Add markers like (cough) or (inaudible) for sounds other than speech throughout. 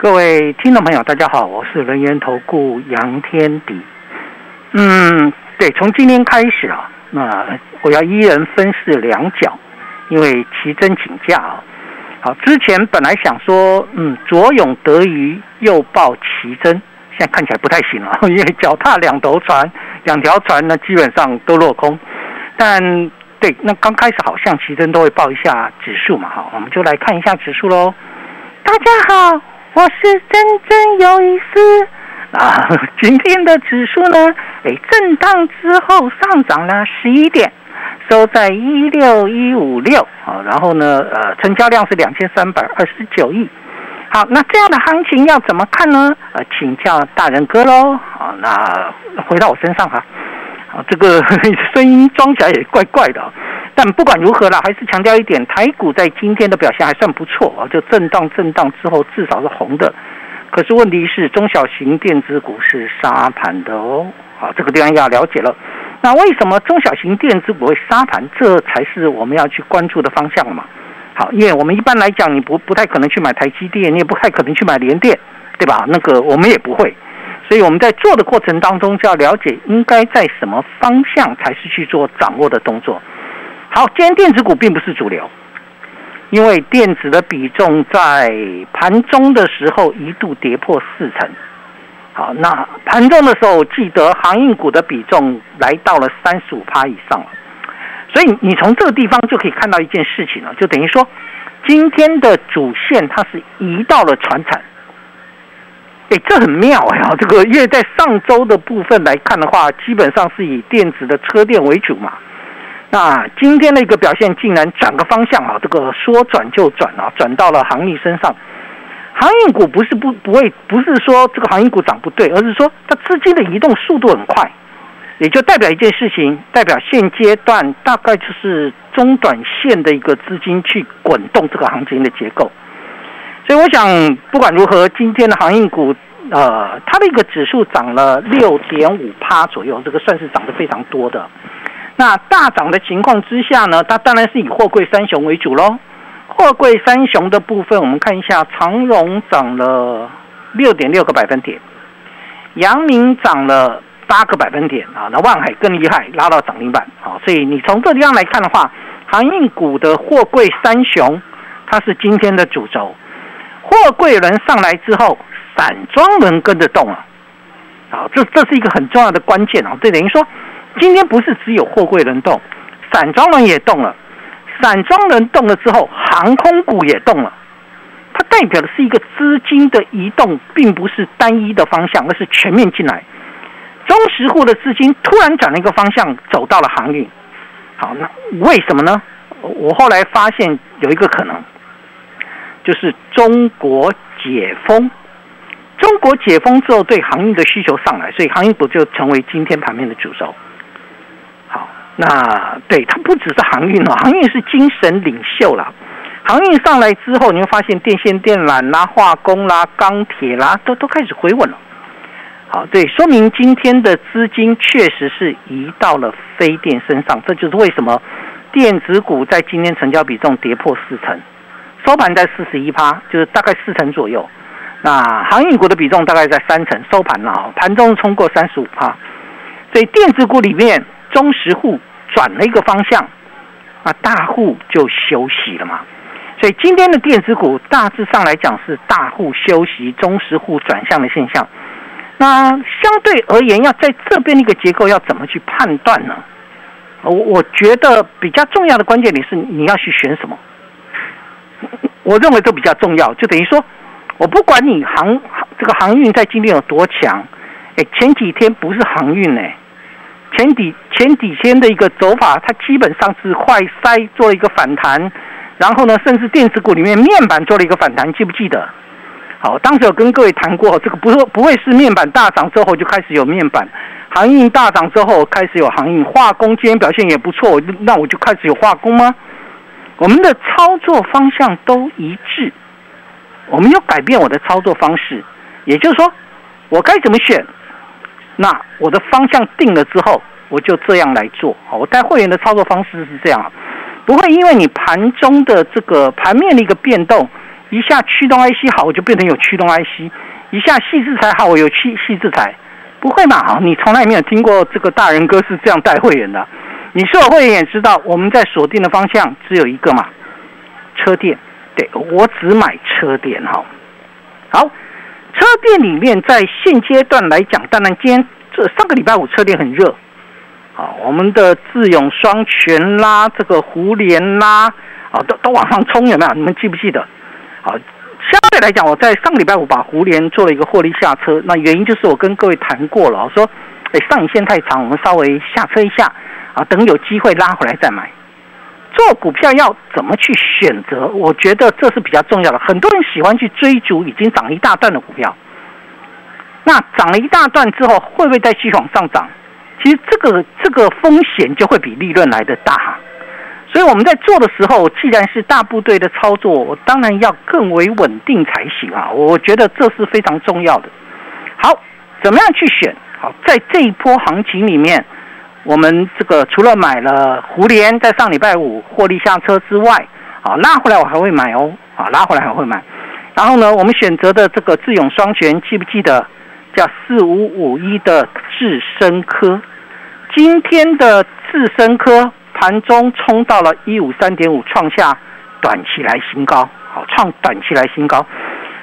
各位听众朋友，大家好，我是人源投顾杨天迪。嗯，对，从今天开始啊，那我要一人分饰两角，因为奇珍请假啊。好，之前本来想说，嗯，左拥得鱼，右抱奇珍，现在看起来不太行了，(laughs) 因为脚踏两头船，两条船呢基本上都落空。但对，那刚开始好像奇珍都会报一下指数嘛，好，我们就来看一下指数喽。大家好。我是真正有意思啊！(laughs) 今天的指数呢，哎，震荡之后上涨了十一点，收在一六一五六啊。然后呢，呃，成交量是两千三百二十九亿。好，那这样的行情要怎么看呢？呃，请教大人哥喽。啊，那回到我身上哈。啊，这个 (laughs) 声音装起来也怪怪的。但不管如何啦，还是强调一点，台股在今天的表现还算不错啊，就震荡震荡之后至少是红的。可是问题是中小型电子股是杀盘的哦，好，这个地方要了解了。那为什么中小型电子股会杀盘？这才是我们要去关注的方向了嘛。好，因为我们一般来讲，你不不太可能去买台积电，你也不太可能去买联电，对吧？那个我们也不会，所以我们在做的过程当中就要了解应该在什么方向才是去做掌握的动作。好，今天电子股并不是主流，因为电子的比重在盘中的时候一度跌破四成。好，那盘中的时候，记得航运股的比重来到了三十五趴以上了。所以你从这个地方就可以看到一件事情了，就等于说今天的主线它是移到了船产。哎，这很妙呀！这个因为在上周的部分来看的话，基本上是以电子的车电为主嘛。那今天的一个表现竟然转个方向啊，这个说转就转啊，转到了航运身上。航运股不是不不会，不是说这个航运股涨不对，而是说它资金的移动速度很快，也就代表一件事情，代表现阶段大概就是中短线的一个资金去滚动这个行情的结构。所以我想，不管如何，今天的航运股，呃，它的一个指数涨了六点五趴左右，这个算是涨得非常多的。那大涨的情况之下呢，它当然是以货柜三雄为主喽。货柜三雄的部分，我们看一下，长荣涨了六点六个百分点，阳明涨了八个百分点啊。那万海更厉害，拉到涨停板啊。所以你从这地方来看的话，航运股的货柜三雄，它是今天的主轴。货柜轮上来之后，散装轮跟着动了。好，这这是一个很重要的关键啊。这等于说。今天不是只有货柜轮动，散装轮也动了。散装轮动了之后，航空股也动了。它代表的是一个资金的移动，并不是单一的方向，而是全面进来。中实户的资金突然转了一个方向，走到了航运。好，那为什么呢？我后来发现有一个可能，就是中国解封。中国解封之后，对航运的需求上来，所以航运股就成为今天盘面的主轴。那对它不只是航运哦，航运是精神领袖了。航运上来之后，你会发现电线电缆啦、化工啦、钢铁啦，都都开始回稳了。好，对，说明今天的资金确实是移到了非电身上，这就是为什么电子股在今天成交比重跌破四成，收盘在四十一趴，就是大概四成左右。那航运股的比重大概在三成，收盘了，盘中冲过三十五趴。所以电子股里面中实户。转了一个方向，啊，大户就休息了嘛。所以今天的电子股大致上来讲是大户休息、中实户转向的现象。那相对而言，要在这边的一个结构要怎么去判断呢？我我觉得比较重要的关键点是你要去选什么。我认为这比较重要，就等于说，我不管你航这个航运在今天有多强，哎，前几天不是航运呢，前几前几天的一个走法，它基本上是坏塞做了一个反弹，然后呢，甚至电子股里面面板做了一个反弹，记不记得？好，当时有跟各位谈过，这个不是不会是面板大涨之后就开始有面板，航运大涨之后开始有航运，化工今天表现也不错，那我就开始有化工吗？我们的操作方向都一致，我没有改变我的操作方式，也就是说，我该怎么选，那我的方向定了之后，我就这样来做。好，我带会员的操作方式是这样，不会因为你盘中的这个盘面的一个变动。一下驱动 IC 好，我就变成有驱动 IC；一下细制材好，我有细细制材。不会嘛？你从来没有听过这个大人哥是这样带会员的。你所有会员也知道，我们在锁定的方向只有一个嘛，车店。对我只买车店哈。好，车店里面在现阶段来讲，当然今天这上个礼拜五车店很热。好，我们的智勇双全啦，这个胡联啦，啊，都都往上冲，有没有？你们记不记得？好，相对来讲，我在上个礼拜五把胡联做了一个获利下车，那原因就是我跟各位谈过了，我说，哎，上影线太长，我们稍微下车一下，啊，等有机会拉回来再买。做股票要怎么去选择？我觉得这是比较重要的。很多人喜欢去追逐已经涨了一大段的股票，那涨了一大段之后，会不会再继续往上涨？其实这个这个风险就会比利润来的大。所以我们在做的时候，既然是大部队的操作，我当然要更为稳定才行啊！我觉得这是非常重要的。好，怎么样去选？好，在这一波行情里面，我们这个除了买了胡联在上礼拜五获利下车之外，啊，拉回来我还会买哦，啊，拉回来还会买。然后呢，我们选择的这个智勇双全，记不记得叫四五五一的智深科？今天的智深科。盘中冲到了一五三点五，创下短期来新高，好创短期来新高。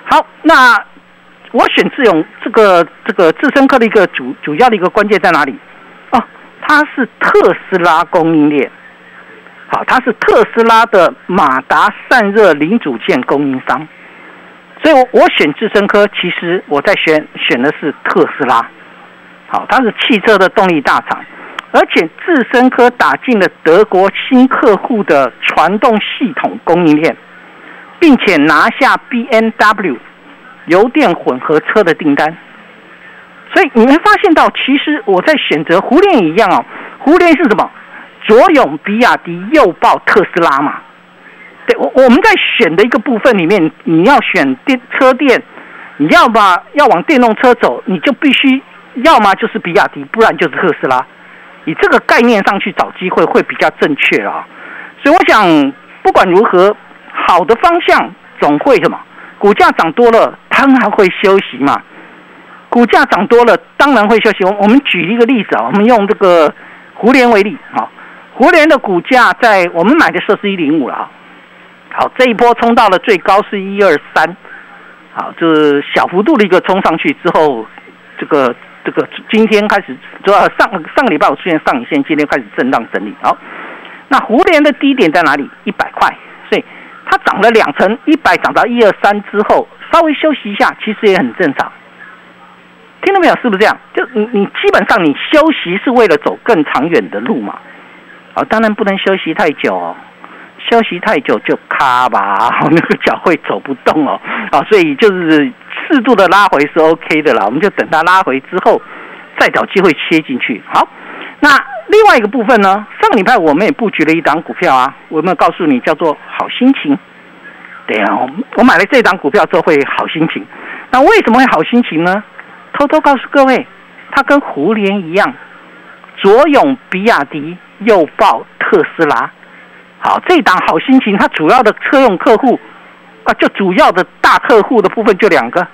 好，那我选智勇这个这个智深科的一个主主要的一个关键在哪里？它是特斯拉供应链，好，它是特斯拉的马达散热零组件供应商，所以，我我选智深科，其实我在选选的是特斯拉，好，它是汽车的动力大厂。而且智深科打进了德国新客户的传动系统供应链，并且拿下 B N W 油电混合车的订单。所以你会发现到，其实我在选择胡联一样哦，胡联是什么？左拥比亚迪，右抱特斯拉嘛。对我我们在选的一个部分里面，你要选电车电，你要把要往电动车走，你就必须要么就是比亚迪，不然就是特斯拉。以这个概念上去找机会会比较正确啊，所以我想不管如何，好的方向总会什么？股价涨多了，当然会休息嘛。股价涨多了，当然会休息。我我们举一个例子啊，我们用这个胡联为例啊，胡联的股价在我们买的时候是一零五了啊，好，这一波冲到了最高是一二三，好，就是小幅度的一个冲上去之后，这个。这个今天开始，主要上上个礼拜我出现上影线，今天开始震荡整理。好，那胡联的低点在哪里？一百块，所以它涨了两成，一百涨到一二三之后，稍微休息一下，其实也很正常。听到没有？是不是这样？就你你基本上你休息是为了走更长远的路嘛？啊，当然不能休息太久哦。休息太久就卡吧，(laughs) 那个脚会走不动哦，啊，所以就是适度的拉回是 OK 的啦，我们就等它拉回之后，再找机会切进去。好，那另外一个部分呢，上个礼拜我们也布局了一档股票啊，我有没有告诉你叫做好心情？对啊，我买了这档股票之后会好心情。那为什么会好心情呢？偷偷告诉各位，它跟胡联一样，左拥比亚迪，右抱特斯拉。好，这档好心情，它主要的车用客户啊，就主要的大客户的部分就两个，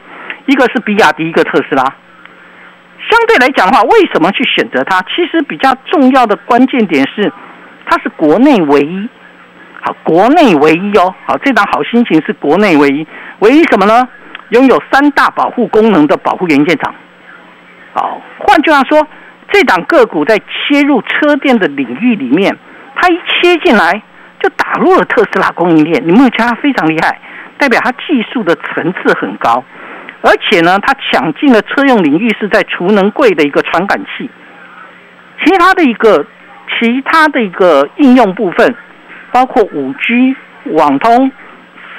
一个是比亚迪，一个特斯拉。相对来讲的话，为什么去选择它？其实比较重要的关键点是，它是国内唯一。好，国内唯一哦。好，这档好心情是国内唯一，唯一什么呢？拥有三大保护功能的保护元件厂。好，换句话说，这档个股在切入车电的领域里面，它一切进来。就打入了特斯拉供应链，你们觉得它非常厉害？代表它技术的层次很高，而且呢，它抢进了车用领域是在储能柜的一个传感器，其他的一个其他的一个应用部分，包括五 G、网通、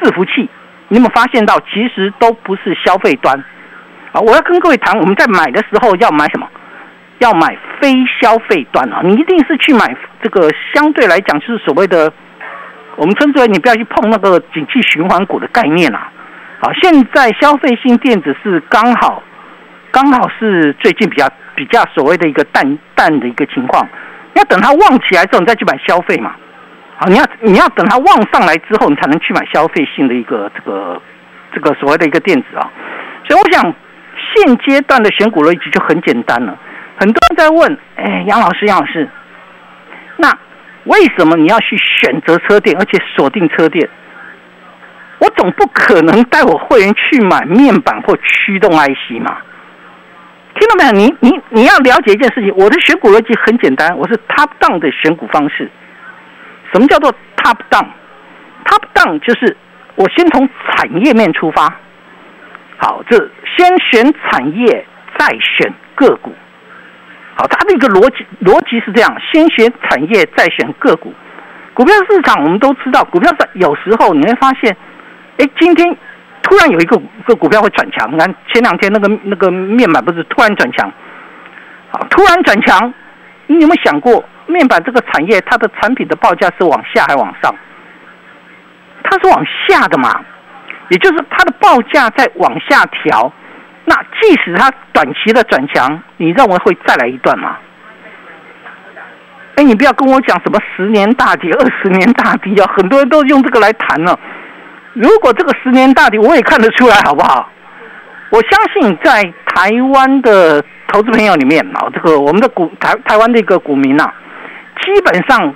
伺服器，你有没有发现到其实都不是消费端啊？我要跟各位谈，我们在买的时候要买什么？要买非消费端啊！你一定是去买这个相对来讲就是所谓的。我们称之为你不要去碰那个景气循环股的概念啊。好，现在消费性电子是刚好，刚好是最近比较比较所谓的一个淡淡的一个情况。要等它旺起来之后，你再去买消费嘛。好，你要你要等它旺上来之后，你才能去买消费性的一个这个这个所谓的一个电子啊。所以我想现阶段的选股逻辑就很简单了。很多人在问，哎，杨老师，杨老师，那。为什么你要去选择车店，而且锁定车店？我总不可能带我会员去买面板或驱动 IC 嘛？听到没有？你你你要了解一件事情，我的选股逻辑很简单，我是 top down 的选股方式。什么叫做 top down？top down 就是我先从产业面出发，好，这先选产业，再选个股。好，它的一个逻辑逻辑是这样：先选产业，再选个股。股票市场我们都知道，股票市场有时候你会发现，哎，今天突然有一个个股票会转强。你看前两天那个那个面板不是突然转强？好，突然转强，你有没有想过，面板这个产业它的产品的报价是往下还是往上？它是往下的嘛？也就是它的报价在往下调。那即使它短期的转强，你认为会再来一段吗？哎，你不要跟我讲什么十年大跌、二十年大跌啊！很多人都用这个来谈了。如果这个十年大跌，我也看得出来，好不好？我相信在台湾的投资朋友里面啊，这个我们的股台台湾的一个股民呐，基本上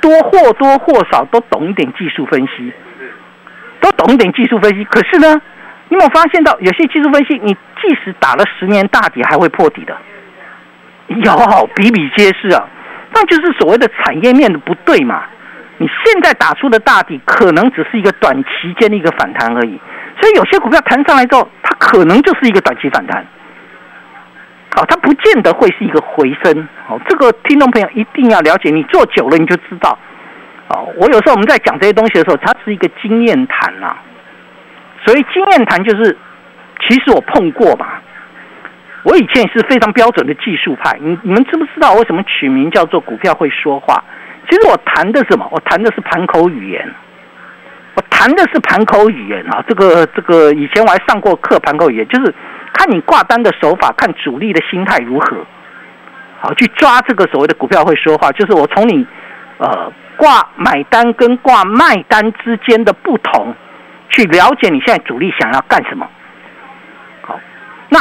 多或多或少都懂一点技术分析，都懂一点技术分析。可是呢？你有没有发现到有些技术分析，你即使打了十年大底，还会破底的？有，比比皆是啊。那就是所谓的产业面的不对嘛。你现在打出的大底，可能只是一个短期间的一个反弹而已。所以有些股票弹上来之后，它可能就是一个短期反弹。好，它不见得会是一个回升。哦，这个听众朋友一定要了解，你做久了你就知道。哦，我有时候我们在讲这些东西的时候，它是一个经验谈呐。所以经验谈就是，其实我碰过嘛。我以前也是非常标准的技术派。你你们知不知道为什么取名叫做股票会说话？其实我谈的什么？我谈的是盘口语言。我谈的是盘口语言啊。这个这个以前我还上过课，盘口语言就是看你挂单的手法，看主力的心态如何，好去抓这个所谓的股票会说话。就是我从你呃挂买单跟挂卖单之间的不同。去了解你现在主力想要干什么，好，那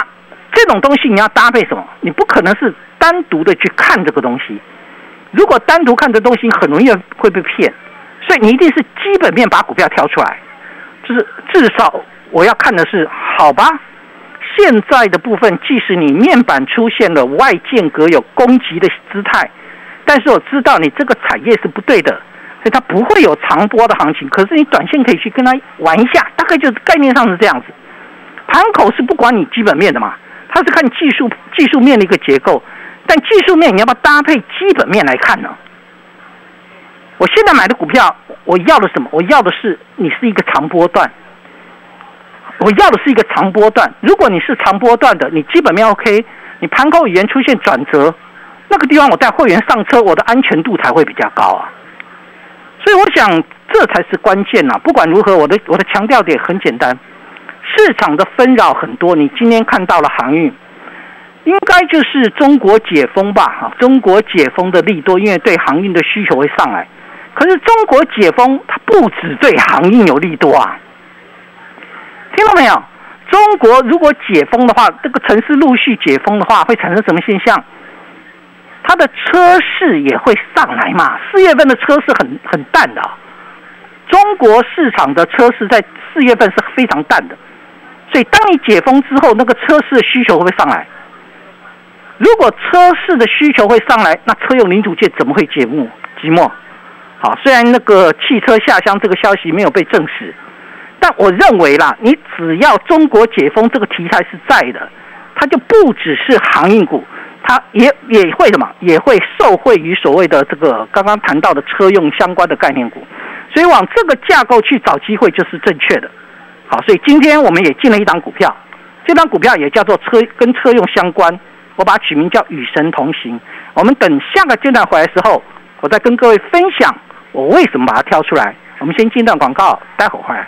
这种东西你要搭配什么？你不可能是单独的去看这个东西，如果单独看这东西，很容易会被骗，所以你一定是基本面把股票挑出来，就是至少我要看的是，好吧，现在的部分，即使你面板出现了外间隔有攻击的姿态，但是我知道你这个产业是不对的。所以它不会有长波的行情，可是你短线可以去跟它玩一下，大概就是概念上是这样子。盘口是不管你基本面的嘛，它是看技术技术面的一个结构，但技术面你要不要搭配基本面来看呢？我现在买的股票，我要的什么？我要的是你是一个长波段，我要的是一个长波段。如果你是长波段的，你基本面 OK，你盘口语言出现转折，那个地方我带会员上车，我的安全度才会比较高啊。所以我想，这才是关键呐！不管如何，我的我的强调点很简单：市场的纷扰很多。你今天看到了航运，应该就是中国解封吧？哈，中国解封的利多，因为对航运的需求会上来。可是中国解封，它不止对航运有利多啊！听到没有？中国如果解封的话，这个城市陆续解封的话，会产生什么现象？它的车市也会上来嘛？四月份的车市很很淡的，中国市场的车市在四月份是非常淡的，所以当你解封之后，那个车市的需求会会上来？如果车市的需求会上来，那车用零组件怎么会寂寞？寂寞？好，虽然那个汽车下乡这个消息没有被证实，但我认为啦，你只要中国解封这个题材是在的，它就不只是航运股，它也也会什么，也会受惠于所谓的这个刚刚谈到的车用相关的概念股。所以往这个架构去找机会就是正确的。好，所以今天我们也进了一档股票，这档股票也叫做车跟车用相关，我把它取名叫与神同行。我们等下个阶段回来时候，我再跟各位分享我为什么把它挑出来。我们先进段广告，待会儿回来。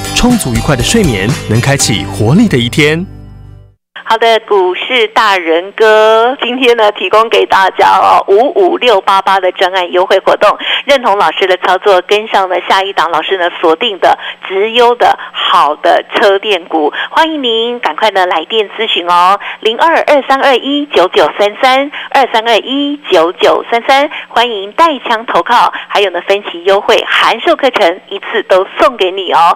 充足愉快的睡眠，能开启活力的一天。好的，股市大人哥，今天呢提供给大家哦五五六八八的专案优惠活动，认同老师的操作，跟上了下一档老师呢锁定的直优的好的车电股，欢迎您赶快呢来电咨询哦，零二二三二一九九三三二三二一九九三三，欢迎带枪投靠，还有呢分期优惠函授课程一次都送给你哦。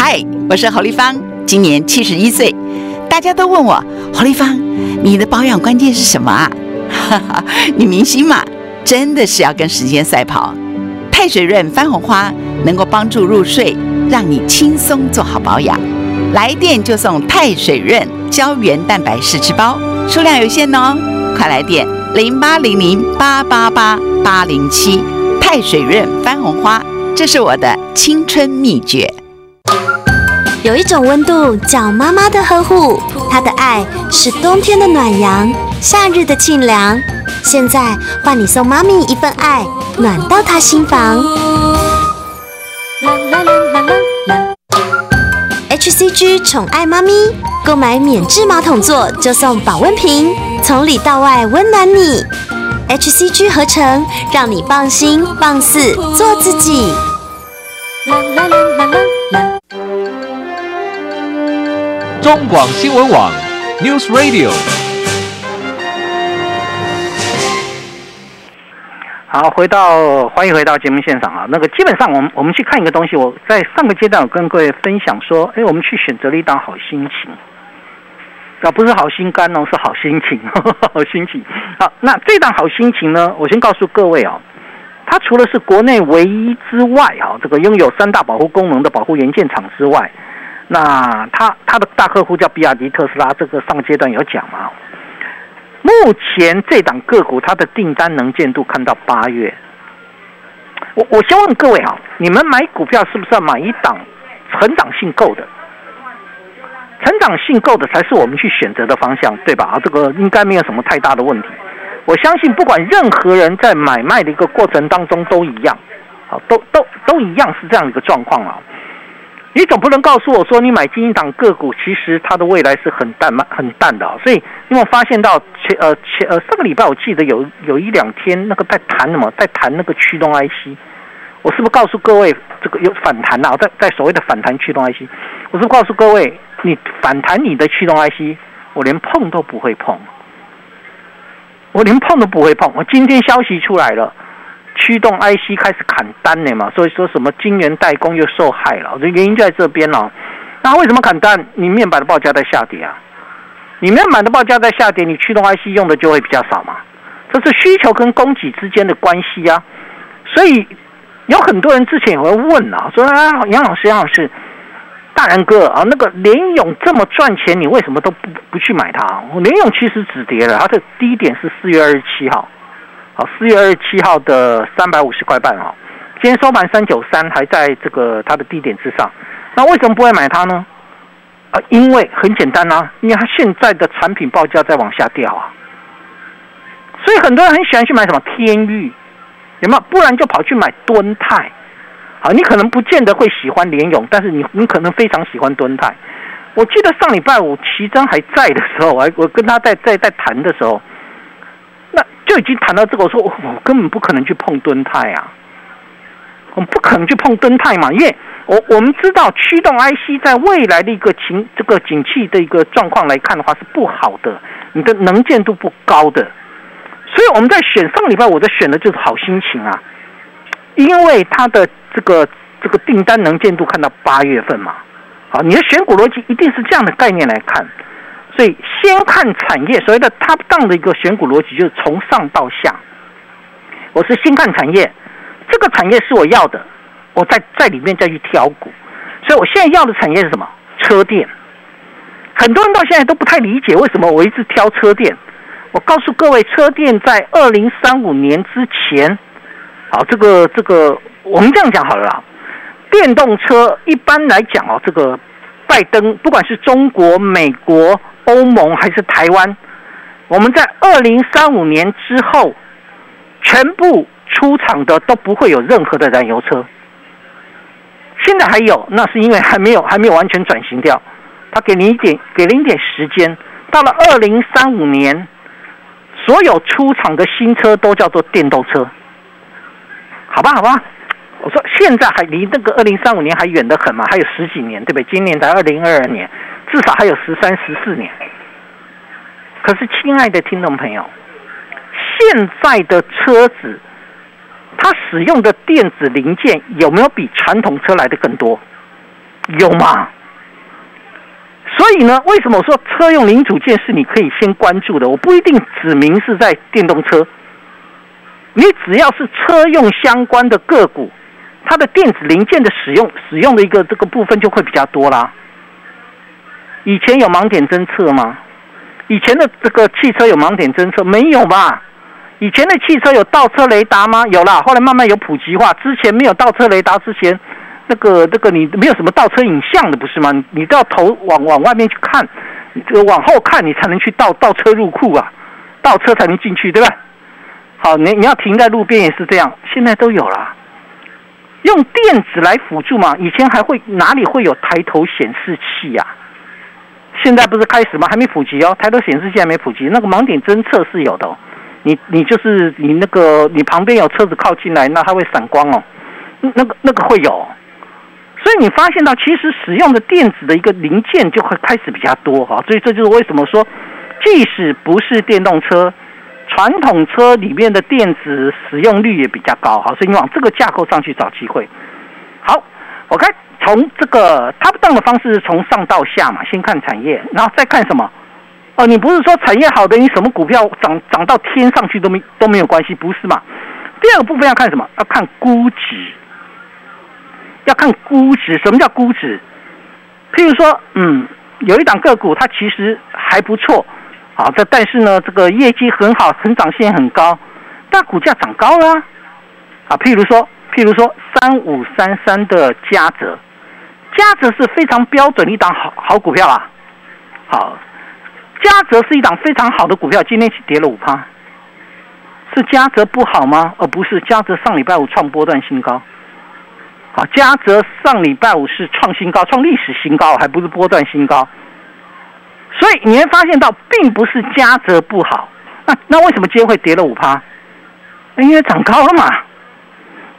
嗨，我是侯丽芳，今年七十一岁。大家都问我侯丽芳，你的保养关键是什么啊？哈哈，女明星嘛，真的是要跟时间赛跑。太水润番红花能够帮助入睡，让你轻松做好保养。来电就送太水润胶原蛋白试吃包，数量有限哦，快来电零八零零八八八八零七。太水润番红花，这是我的青春秘诀。有一种温度叫妈妈的呵护，她的爱是冬天的暖阳，夏日的沁凉。现在换你送妈咪一份爱，暖到她心房。HCG 宠爱妈咪，购买免治马桶座就送保温瓶，从里到外温暖你。HCG 合成，让你放心放肆做自己。中广新闻网，News Radio。好，回到欢迎回到节目现场啊。那个基本上，我们我们去看一个东西。我在上个阶段，我跟各位分享说，哎，我们去选择了一档好心情，啊，不是好心肝哦，是好心情，(laughs) 好心情。好，那这档好心情呢，我先告诉各位哦，它除了是国内唯一之外啊，这个拥有三大保护功能的保护元件厂之外。那他他的大客户叫比亚迪、特斯拉，这个上阶段有讲嘛？目前这档个股它的订单能见度看到八月。我我先问各位啊，你们买股票是不是要买一档成长性够的？成长性够的才是我们去选择的方向，对吧？啊，这个应该没有什么太大的问题。我相信不管任何人在买卖的一个过程当中都一样，好，都都都一样是这样一个状况啊。你总不能告诉我说，你买金鹰档个股，其实它的未来是很淡、很淡的哦。所以，因为我发现到前呃前呃上个礼拜，我记得有有一两天那个在谈什么，在谈那个驱动 IC。我是不是告诉各位，这个有反弹啊？在在所谓的反弹驱动 IC，我是不是告诉各位，你反弹你的驱动 IC，我连碰都不会碰，我连碰都不会碰。我今天消息出来了。驱动 IC 开始砍单了嘛，所以说什么晶圆代工又受害了，这原因就在这边了。那为什么砍单？你面板的报价在下跌啊，你面板的报价在下跌，你驱动 IC 用的就会比较少嘛，这是需求跟供给之间的关系啊。所以有很多人之前也会问啊，说啊杨老师杨老师，大人哥啊，那个联勇这么赚钱，你为什么都不不去买它？联勇其实止跌了，它的低点是四月二十七号。好，四月二十七号的三百五十块半啊，今天收盘三九三，还在这个它的低点之上。那为什么不会买它呢？啊，因为很简单啊，因为它现在的产品报价在往下掉啊，所以很多人很喜欢去买什么天域，有没有？不然就跑去买敦泰。好，你可能不见得会喜欢联勇，但是你你可能非常喜欢敦泰。我记得上礼拜五奇珍还在的时候，我我跟他在在在谈的时候，就已经谈到这个，我说我根本不可能去碰敦泰啊，我们不可能去碰敦泰嘛，因为我我们知道驱动 IC 在未来的一个情这个景气的一个状况来看的话是不好的，你的能见度不高的，所以我们在选上礼拜我在选的就是好心情啊，因为它的这个这个订单能见度看到八月份嘛。好，你的选股逻辑一定是这样的概念来看，所以先看产业，所谓的 top down 的一个选股逻辑就是从上到下。我是先看产业，这个产业是我要的，我在在里面再去挑股。所以我现在要的产业是什么？车电。很多人到现在都不太理解为什么我一直挑车电。我告诉各位，车电在二零三五年之前，好，这个这个我们这样讲好了啦。电动车一般来讲哦，这个拜登不管是中国、美国、欧盟还是台湾，我们在二零三五年之后，全部出厂的都不会有任何的燃油车。现在还有，那是因为还没有 (laughs) 还没有完全转型掉，他给你一点给了一点时间，到了二零三五年，所有出厂的新车都叫做电动车，好吧，好吧。我说现在还离那个二零三五年还远得很嘛，还有十几年，对不对？今年才二零二二年，至少还有十三、十四年。可是，亲爱的听众朋友，现在的车子，它使用的电子零件有没有比传统车来的更多？有吗？所以呢，为什么说车用零组件是你可以先关注的？我不一定指明是在电动车，你只要是车用相关的个股。它的电子零件的使用，使用的一个这个部分就会比较多啦。以前有盲点侦测吗？以前的这个汽车有盲点侦测没有吧？以前的汽车有倒车雷达吗？有啦，后来慢慢有普及化。之前没有倒车雷达之前，那个那个你没有什么倒车影像的不是吗？你都要头往往外面去看，这个往后看你才能去倒倒车入库啊，倒车才能进去，对吧？好，你你要停在路边也是这样，现在都有了。用电子来辅助嘛？以前还会哪里会有抬头显示器呀？现在不是开始吗？还没普及哦，抬头显示器还没普及。那个盲点侦测是有的，你你就是你那个你旁边有车子靠近来，那它会闪光哦，那个那个会有。所以你发现到其实使用的电子的一个零件就会开始比较多哈，所以这就是为什么说，即使不是电动车。传统车里面的电子使用率也比较高，好，所以你往这个架构上去找机会。好，我看从这个 top down 的方式，从上到下嘛，先看产业，然后再看什么？哦，你不是说产业好的，你什么股票涨涨到天上去都没都没有关系，不是嘛？第二个部分要看什么？要看估值，要看估值。什么叫估值？譬如说，嗯，有一档个股，它其实还不错。好，这但是呢，这个业绩很好，成长性很高，但股价涨高了啊。譬如说，譬如说三五三三的嘉泽，嘉泽是非常标准的一档好好股票啊。好，嘉泽是一档非常好的股票，今天跌了五趴，是嘉泽不好吗？而不是，嘉泽上礼拜五创波段新高。好，嘉泽上礼拜五是创新高，创历史新高，还不是波段新高。所以你会发现到，并不是嘉泽不好，那那为什么今天会跌了五趴？因为涨高了嘛，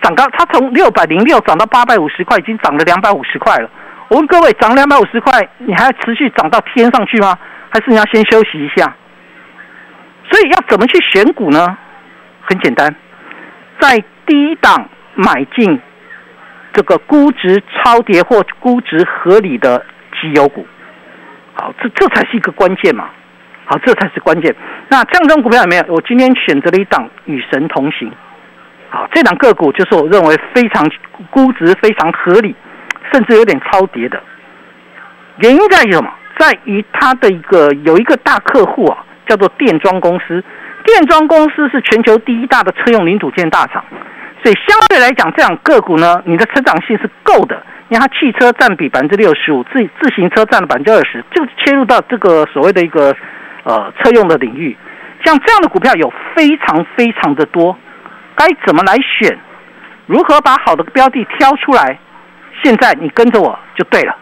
涨高，它从六百零六涨到八百五十块，已经涨了两百五十块了。我问各位，涨两百五十块，你还要持续涨到天上去吗？还是你要先休息一下？所以要怎么去选股呢？很简单，在低档买进这个估值超跌或估值合理的绩优股。好，这这才是一个关键嘛。好，这才是关键。那这样种股票有没有？我今天选择了一档与神同行。好，这档个股就是我认为非常估值非常合理，甚至有点超跌的。原因在于什么？在于它的一个有一个大客户啊，叫做电装公司。电装公司是全球第一大的车用零组件大厂。所以相对来讲，这样个股呢，你的成长性是够的。因为它汽车占比百分之六十五，自自行车占了百分之二十，就切入到这个所谓的一个呃车用的领域。像这样的股票有非常非常的多，该怎么来选？如何把好的标的挑出来？现在你跟着我就对了。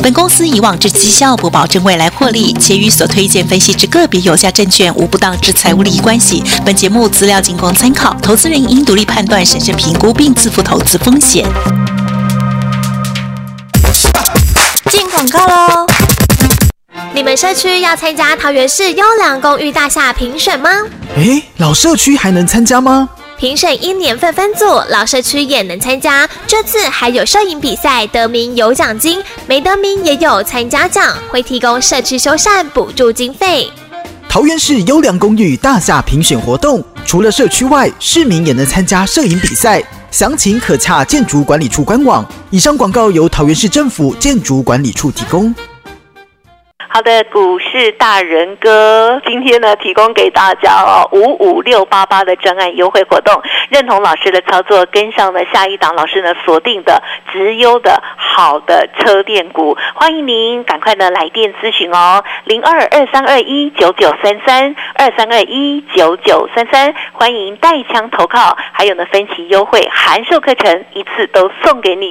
本公司以往之绩效不保证未来获利，且与所推荐分析之个别有价证券无不当之财务利益关系。本节目资料仅供参考，投资人应独立判断、审慎评估并自负投资风险。进广告喽！你们社区要参加桃园市优良公寓大厦评选吗？诶，老社区还能参加吗？评审一年份分组，老社区也能参加。这次还有摄影比赛，得名有奖金，没得名也有参加奖，会提供社区修缮补助经费。桃园市优良公寓大厦评选活动，除了社区外，市民也能参加摄影比赛。详情可洽建筑管理处官网。以上广告由桃园市政府建筑管理处提供。好的，股市大人哥今天呢，提供给大家哦五五六八八的专案优惠活动，认同老师的操作，跟上了下一档老师呢锁定的直优的好的车电股，欢迎您赶快呢来电咨询哦，零二二三二一九九三三二三二一九九三三，欢迎带枪投靠，还有呢分期优惠函授课程一次都送给你。